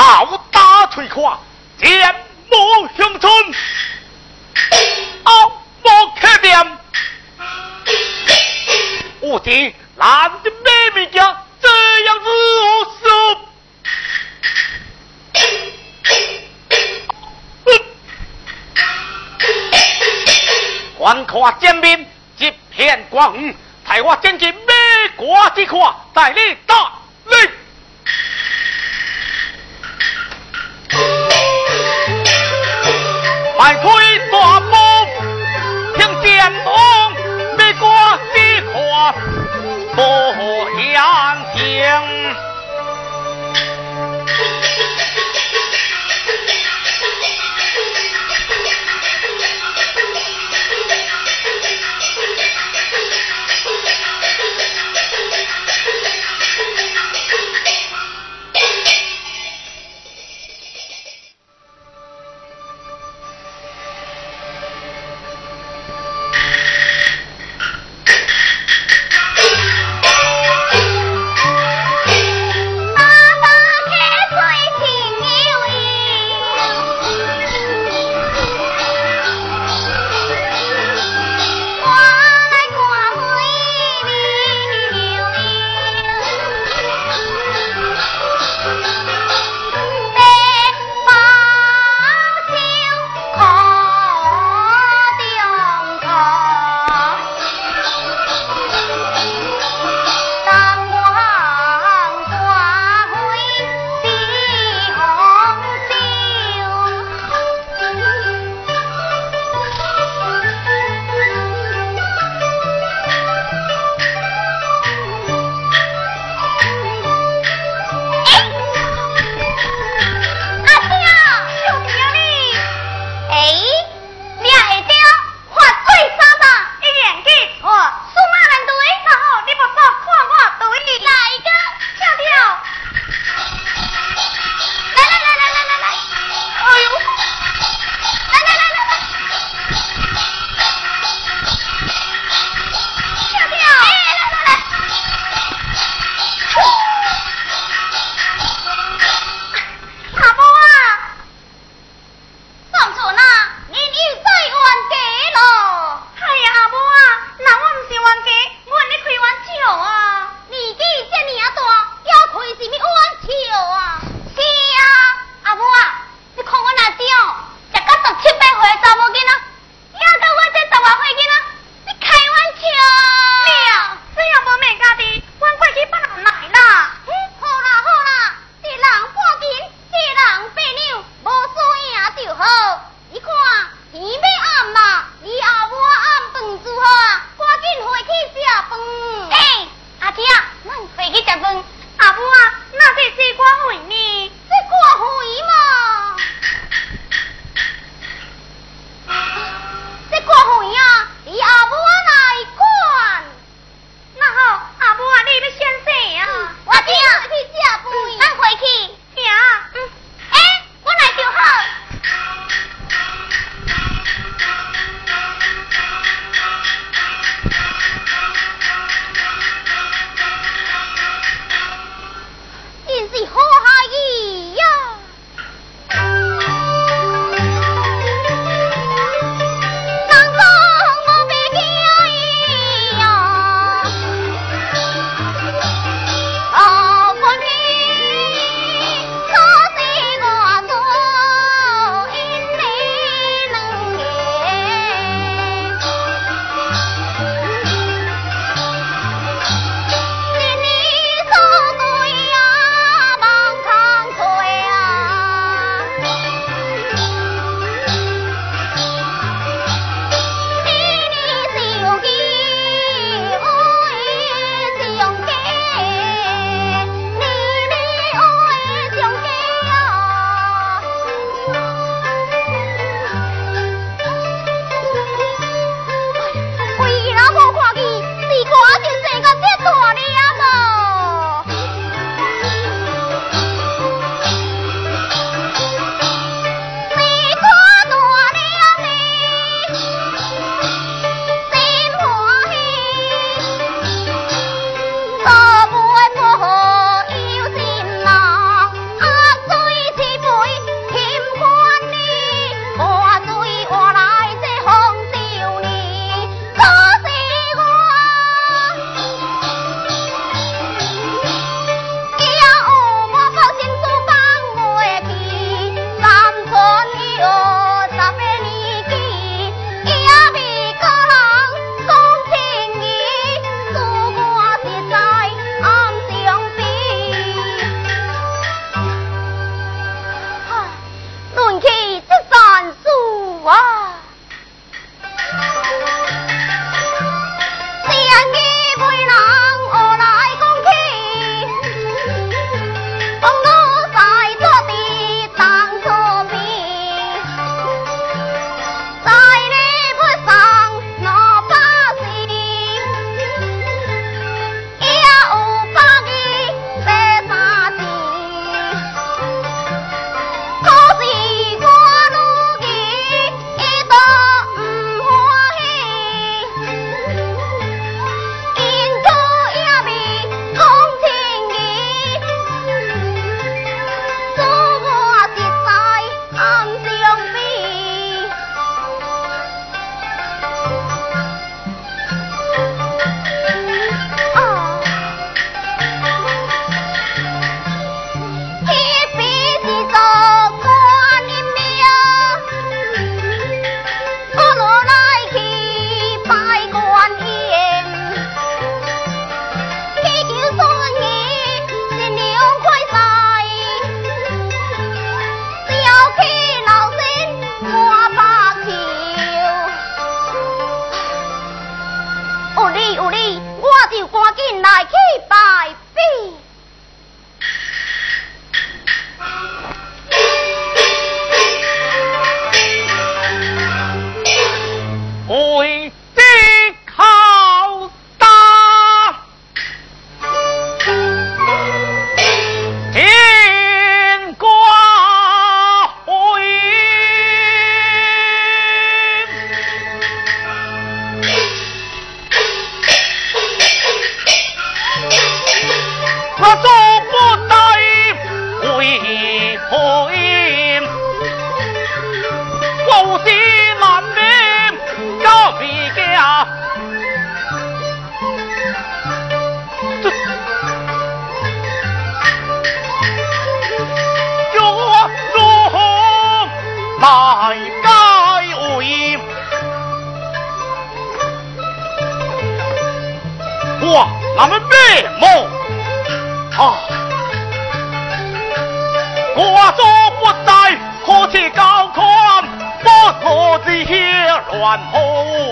傲打摧垮，剑幕乡村，傲莫可点。我的男的妹妹家这样子说，环跨见面，一片光荣，台湾见见美国之跨，在你大快推大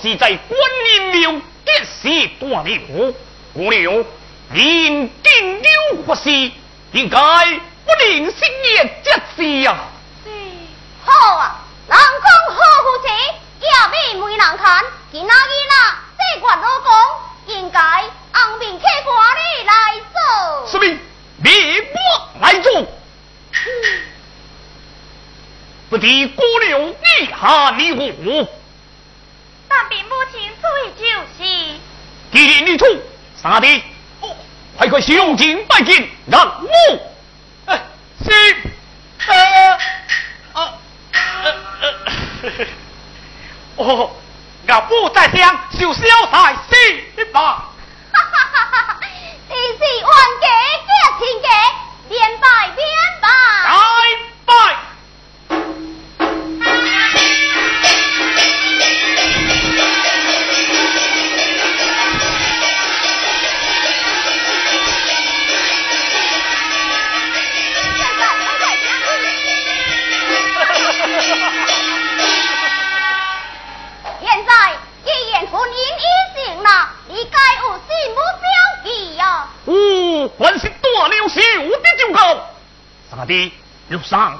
是在观音庙一时断了，姑娘，您定有不是，应该不能心也这事呀。是。好啊，人讲好夫妻，也免媒人看。今仔日啦，这官老公应该昂面客官你来做。什么？你我来做。不敌姑娘，你下你我。但并不清楚就是。既然你错，三弟，快快上前拜见，让我。哎，是，呃，呃，呃，呃，哦，俺不在乡，就消财是吧？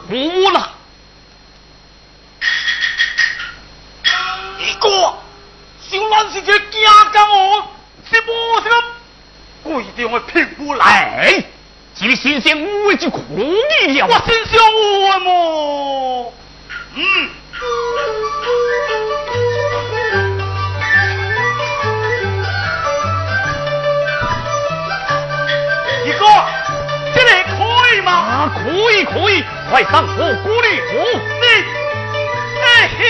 又上火了。你哥，小兰是这家家我，是无什么贵重的聘夫来。哎，这个先生我就可以了。我真想我么？嗯。你哥，这里可以吗？啊，可以可以，快上火锅里哦。你，哎呀！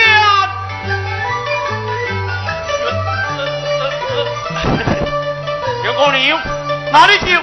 小姑娘，哪里去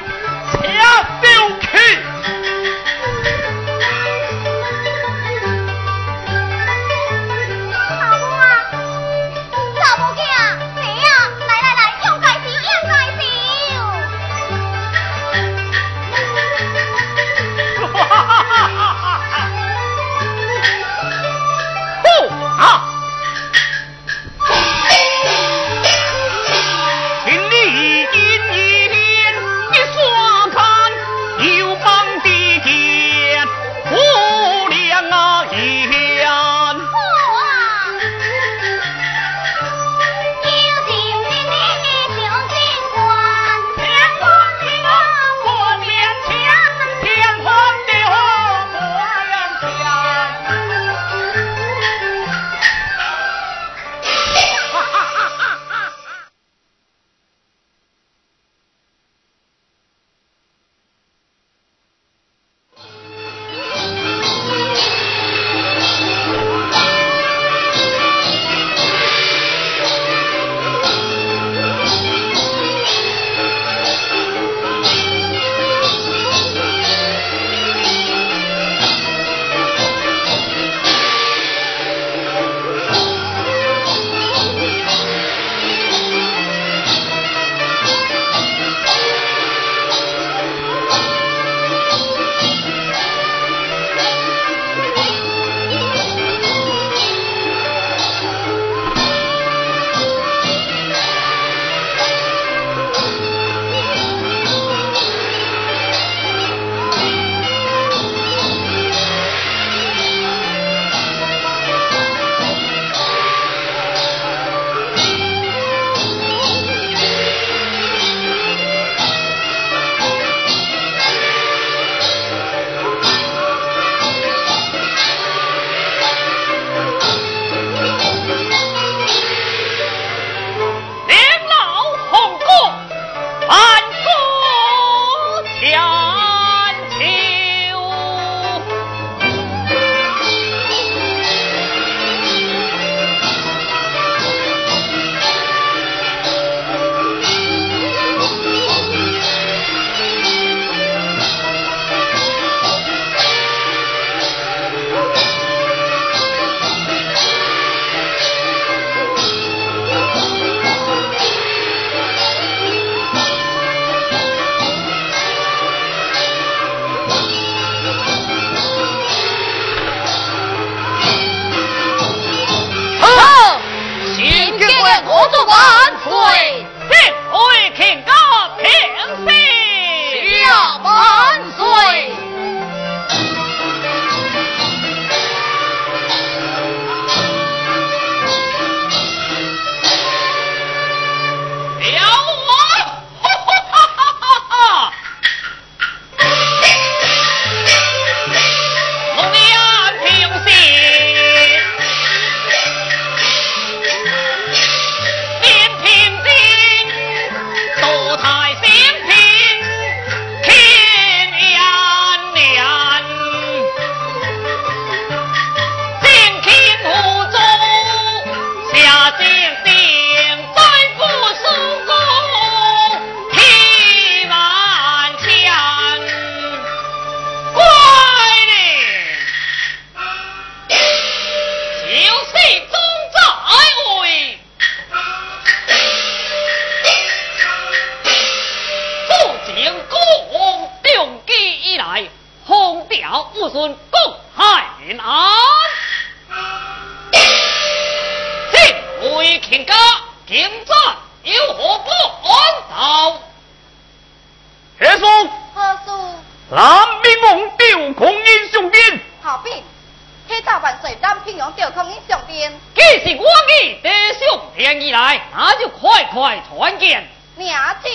既然来，那就快快团建。娘子，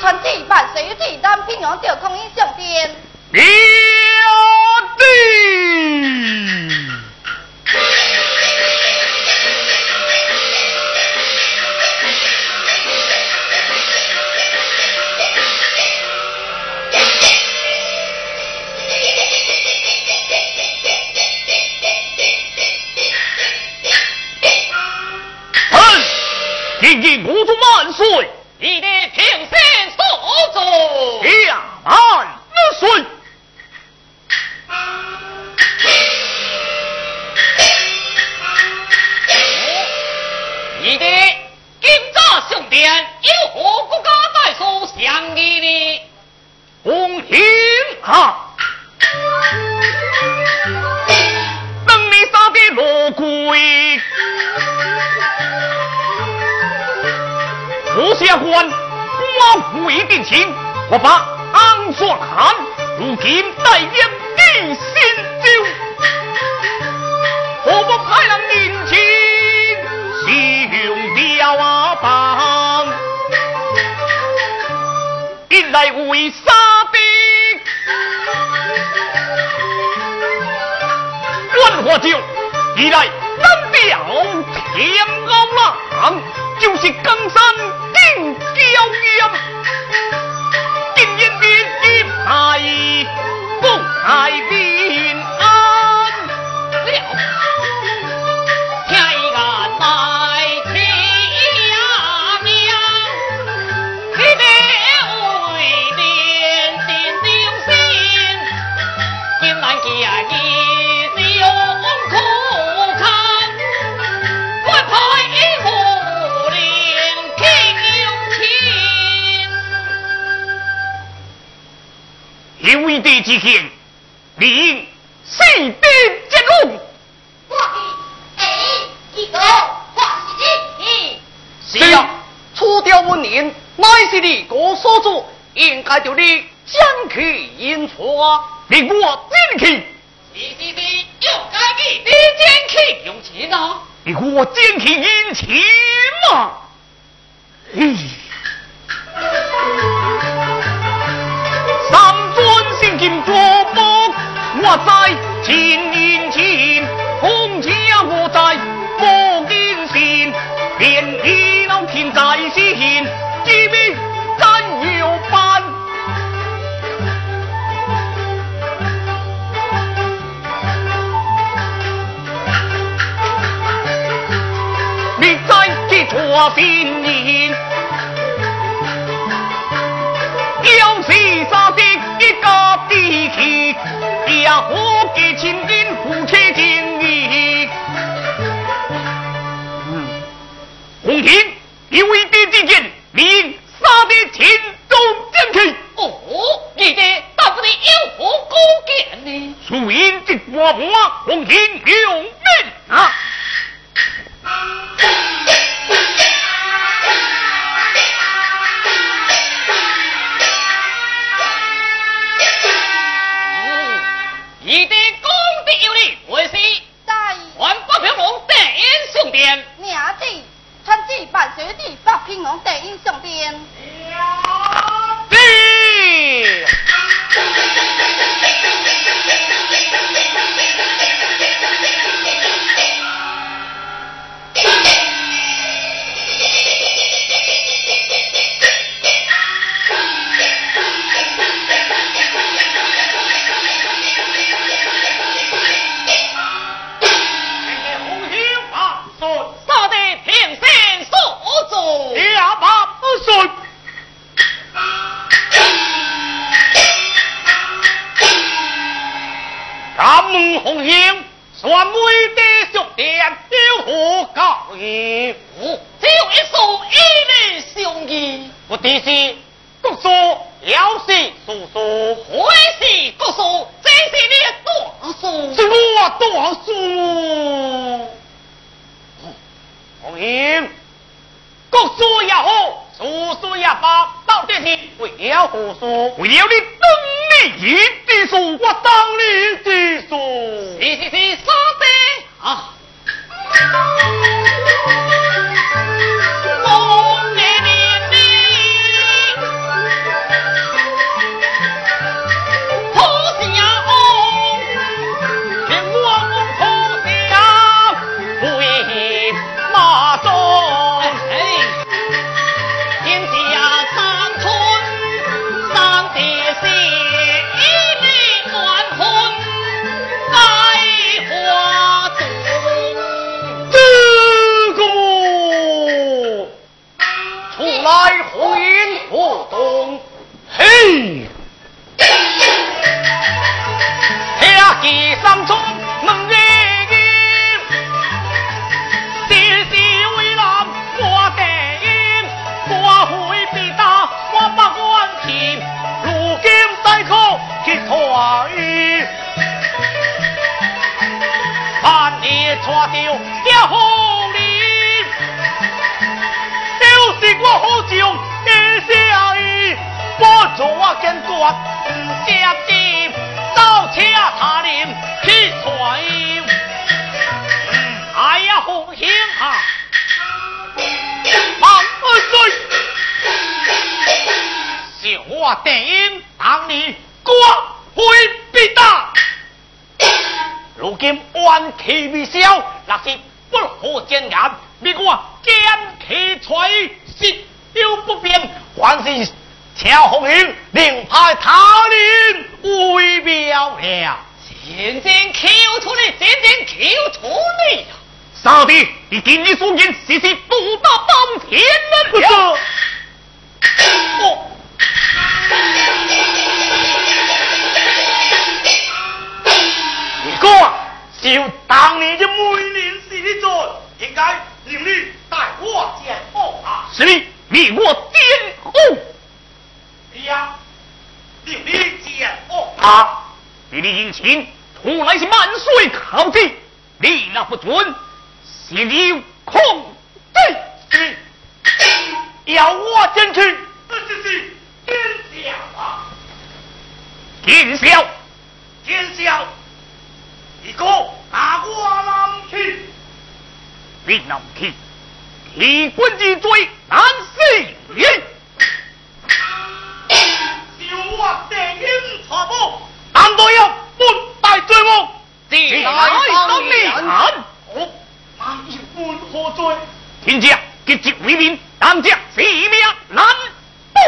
传子万随，替咱平阳赵公公上殿。喵弟。碎。一来南表天高浪，就是更山顶娇岩。今天，你西边接路，我是你一个，我是你。是呀，除掉我娘，那些的哥嫂子，应该叫你讲去言话。你我坚持，是是是，要改机，你坚持有钱啊？你我坚持言钱嘛？嗯。金珠宝，我在前年前，空家我在莫金仙，便你老天在仙，知命真要办？你在这座仙年。将谁的一个地气，要我给亲兵夫妻定义。红亭，你为的之剑，你杀的秦中将气。哦，你的大夫的有何高见呢？素云的寡妇，红亭用命！啊 Tệ, nhưng. 叔叔，会是国书，这是你的大书，是我大书。红英，国书也好，叔叔也罢，到底是为了何事？为了你等你的书，我当你的书，是是是，说的啊。抓掉红林，就是我好像一下雨，我做我见官不接见，早车他人去传。哎呀，红星啊，王二岁，笑话电影当年光辉必大。如今冤气未消，若是不可见眼，别我奸气吹，实有不变，还是请红英另派他人为妙了。真正求出你，真正求出你呀！少帝，你今日所言，实是独大当天了。哦。哥，就当年的每年是你做，应该令你带我见后啊！是你，令我见后。你呀，令你见后啊！你的殷勤，从来是万岁考绩，你那不准，是你空对，要我进去，这就是天晓啊！天晓，天晓。一个拿我南去，你南去，替官之罪难死人。小我电影传播，难道要不带罪恶？既来当面，我那又问何罪？天将结节为民，当将性命难保。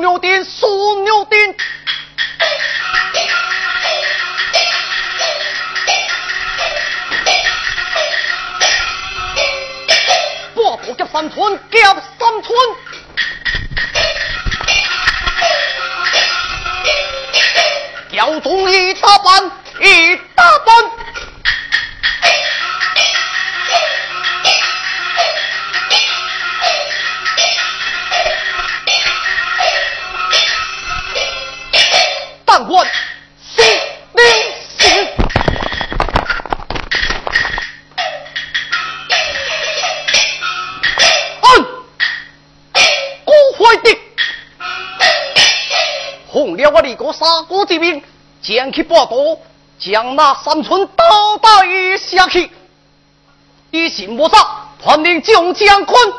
下地属牛将那三寸刀带下去，一心不杀，传令众将困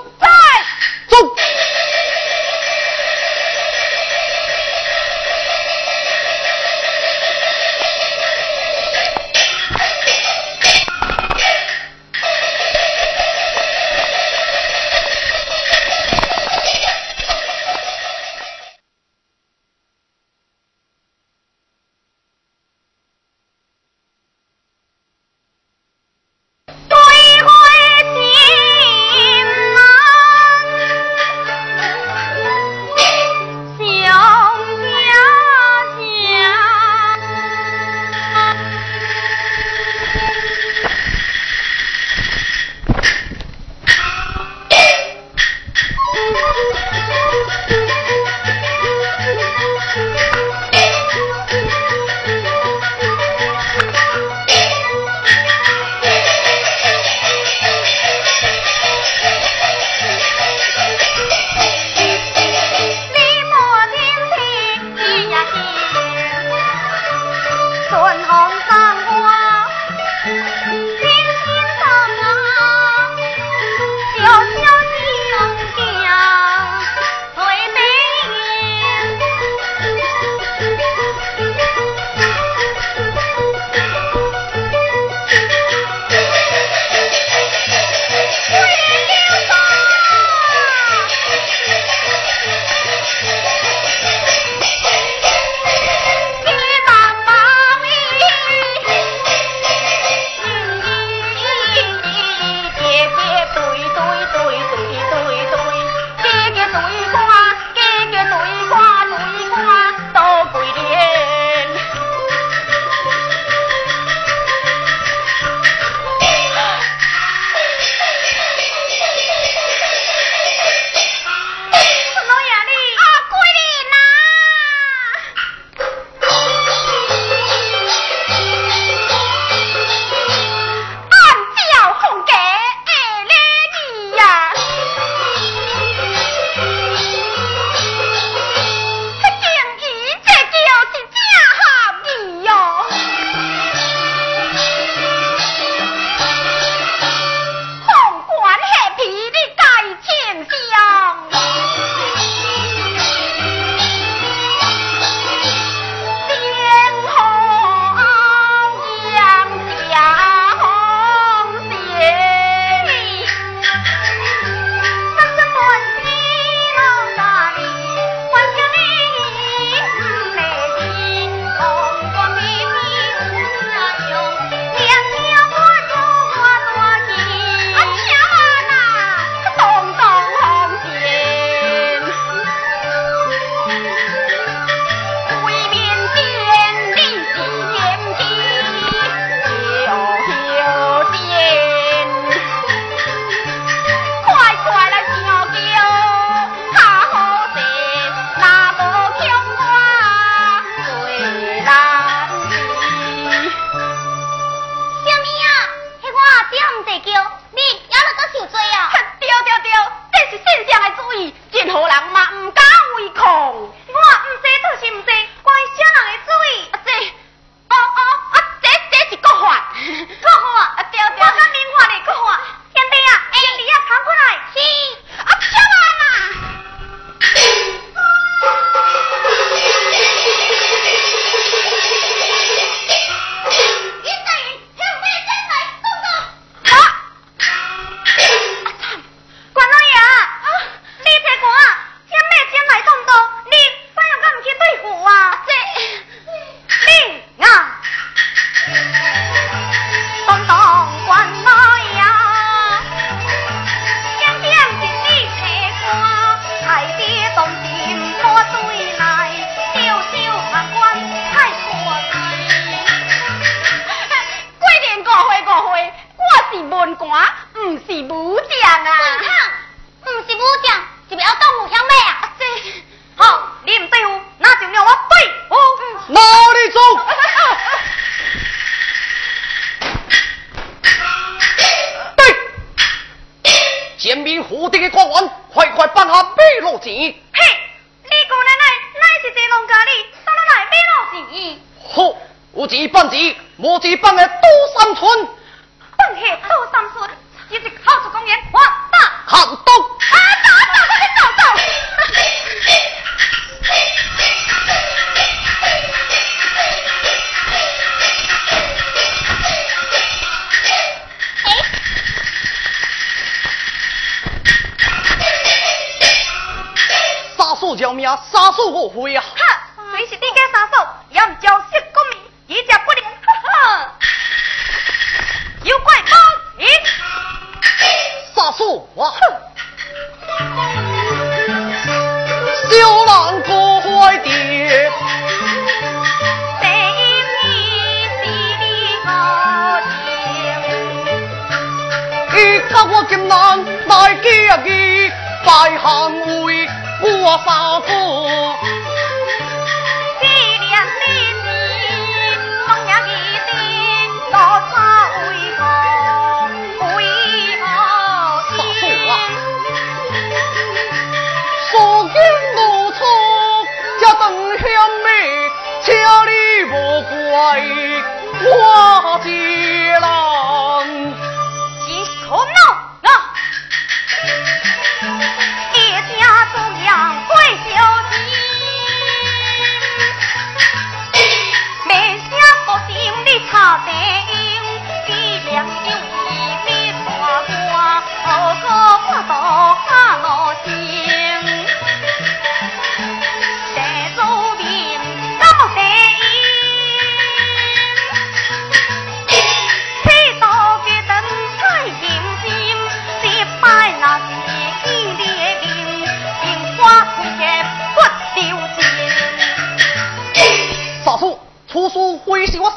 后悔啊！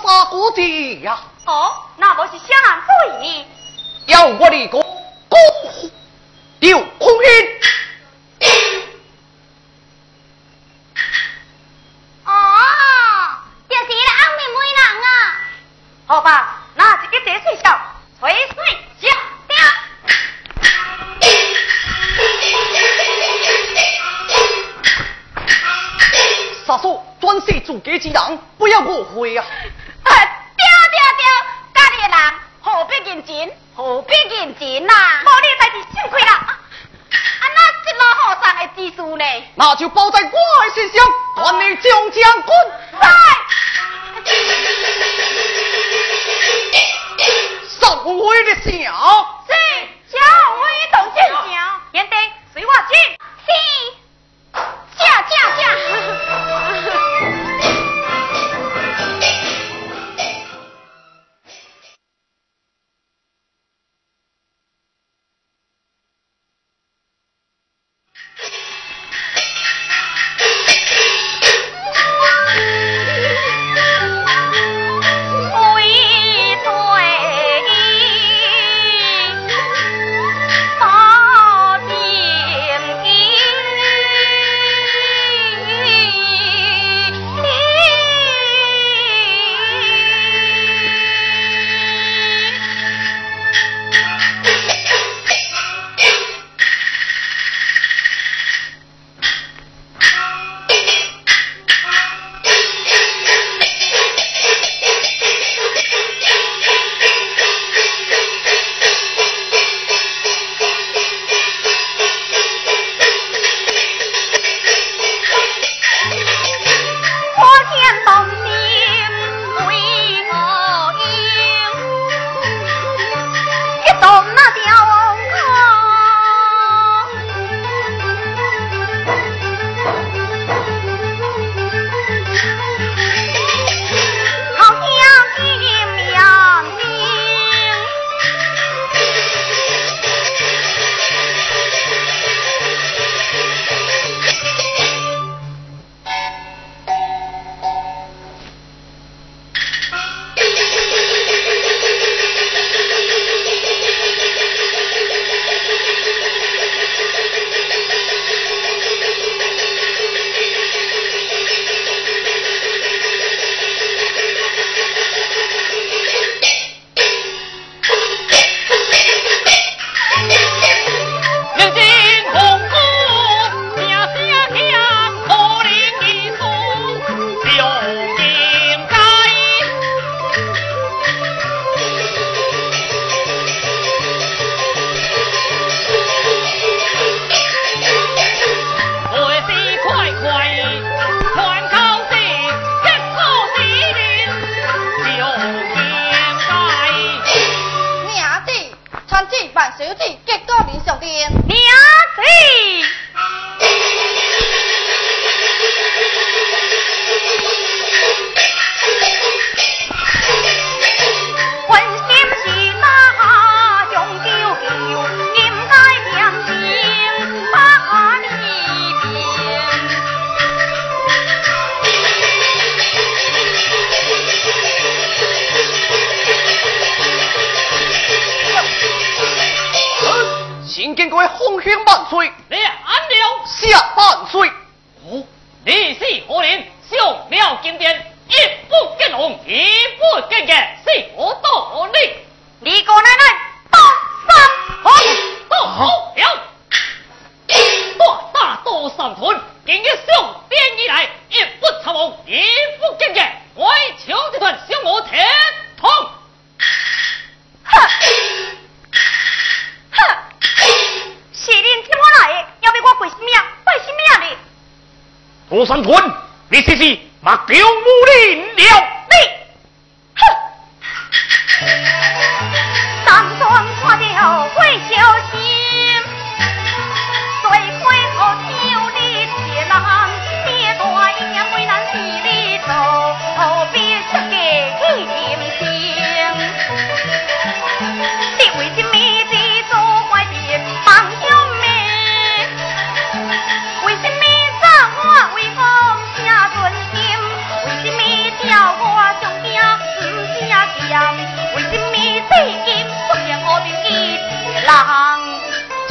八姑的呀。哦，那我是相公爷。要我的公个有空运。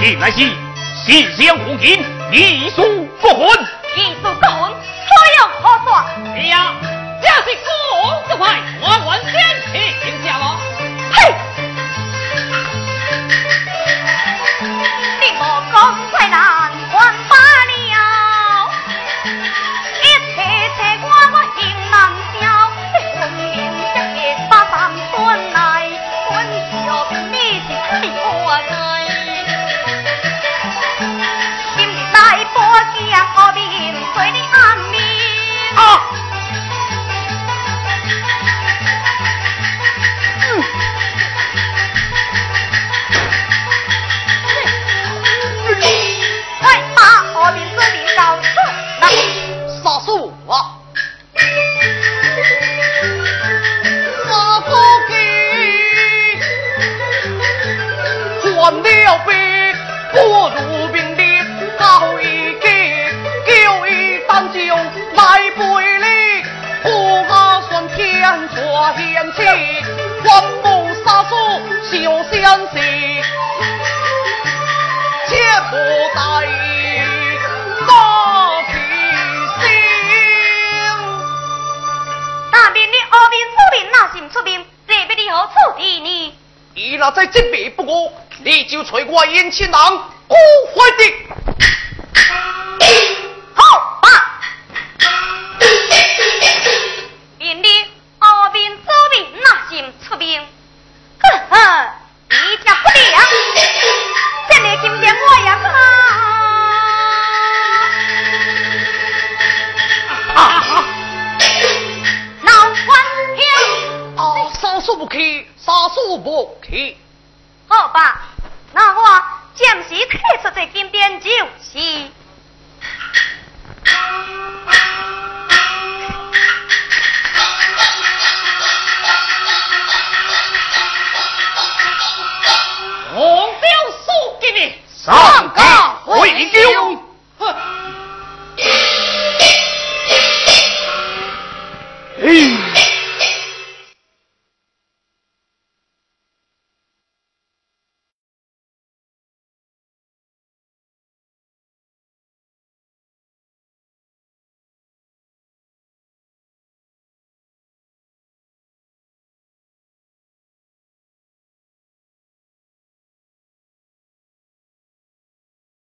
命来兮信相护凭一书复魂。再争辩不过，你就催我烟气囊，孤魂的。